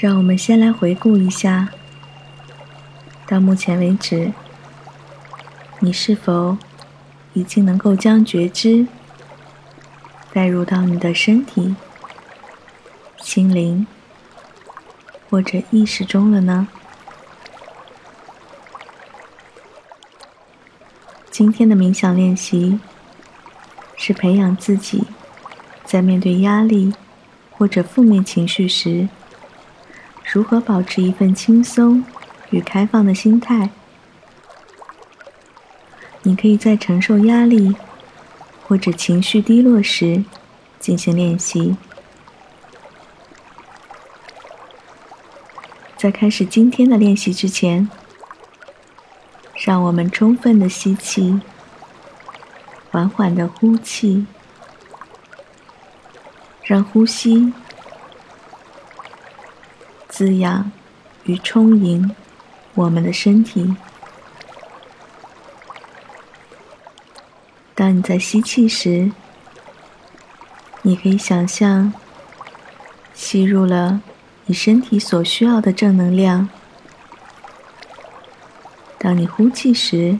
让我们先来回顾一下，到目前为止，你是否已经能够将觉知带入到你的身体、心灵或者意识中了呢？今天的冥想练习是培养自己在面对压力或者负面情绪时。如何保持一份轻松与开放的心态？你可以在承受压力或者情绪低落时进行练习。在开始今天的练习之前，让我们充分的吸气，缓缓的呼气，让呼吸。滋养与充盈我们的身体。当你在吸气时，你可以想象吸入了你身体所需要的正能量；当你呼气时，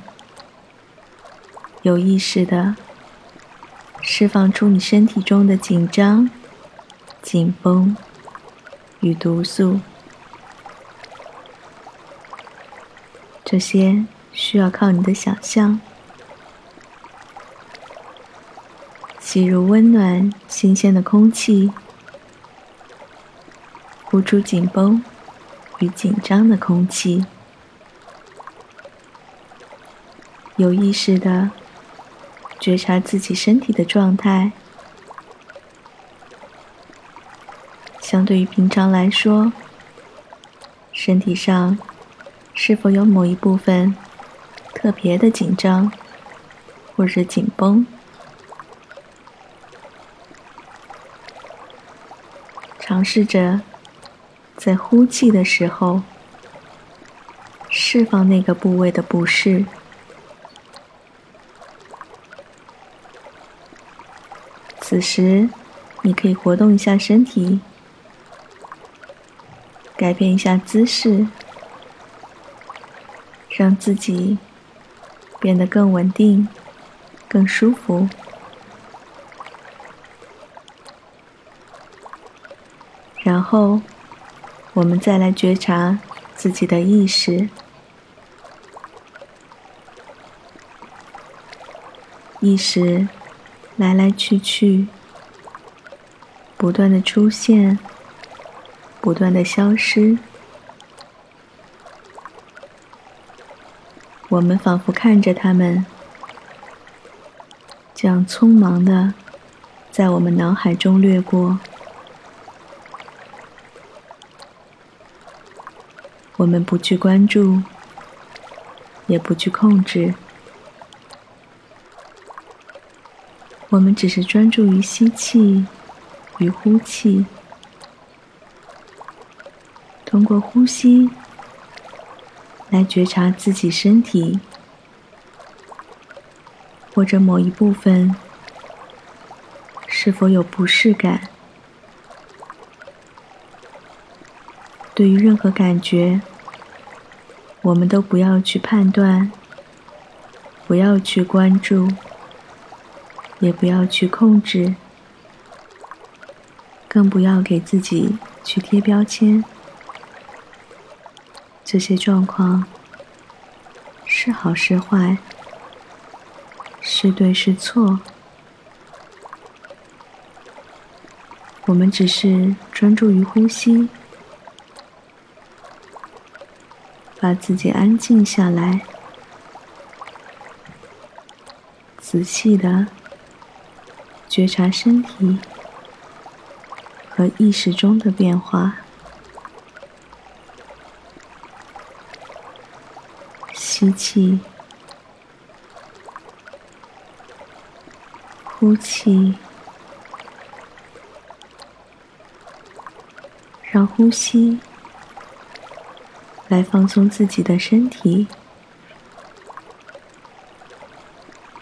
有意识的释放出你身体中的紧张、紧绷。与毒素，这些需要靠你的想象。吸入温暖、新鲜的空气，呼出紧绷与紧张的空气。有意识的觉察自己身体的状态。相对于平常来说，身体上是否有某一部分特别的紧张或者紧绷？尝试着在呼气的时候释放那个部位的不适。此时，你可以活动一下身体。改变一下姿势，让自己变得更稳定、更舒服。然后，我们再来觉察自己的意识，意识来来去去，不断的出现。不断的消失，我们仿佛看着他们，这样匆忙的在我们脑海中掠过。我们不去关注，也不去控制，我们只是专注于吸气与呼气。通过呼吸来觉察自己身体或者某一部分是否有不适感。对于任何感觉，我们都不要去判断，不要去关注，也不要去控制，更不要给自己去贴标签。这些状况是好是坏，是对是错，我们只是专注于呼吸，把自己安静下来，仔细的觉察身体和意识中的变化。吸气，呼气，让呼吸来放松自己的身体，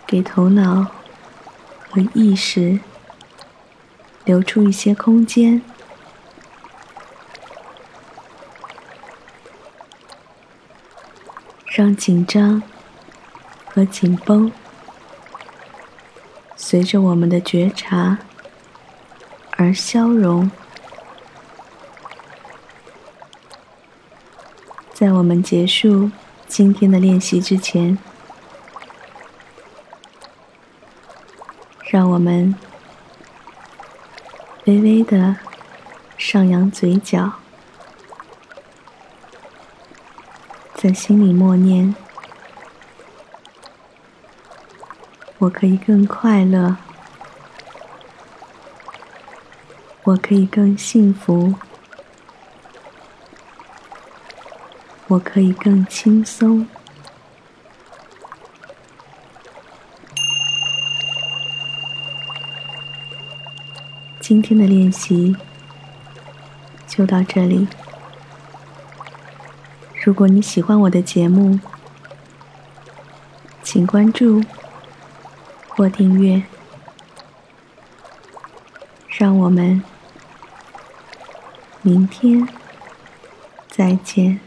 给头脑和意识留出一些空间，让紧张和紧绷随着我们的觉察而消融。在我们结束今天的练习之前，让我们微微的上扬嘴角，在心里默念：“我可以更快乐，我可以更幸福。”我可以更轻松。今天的练习就到这里。如果你喜欢我的节目，请关注或订阅。让我们明天再见。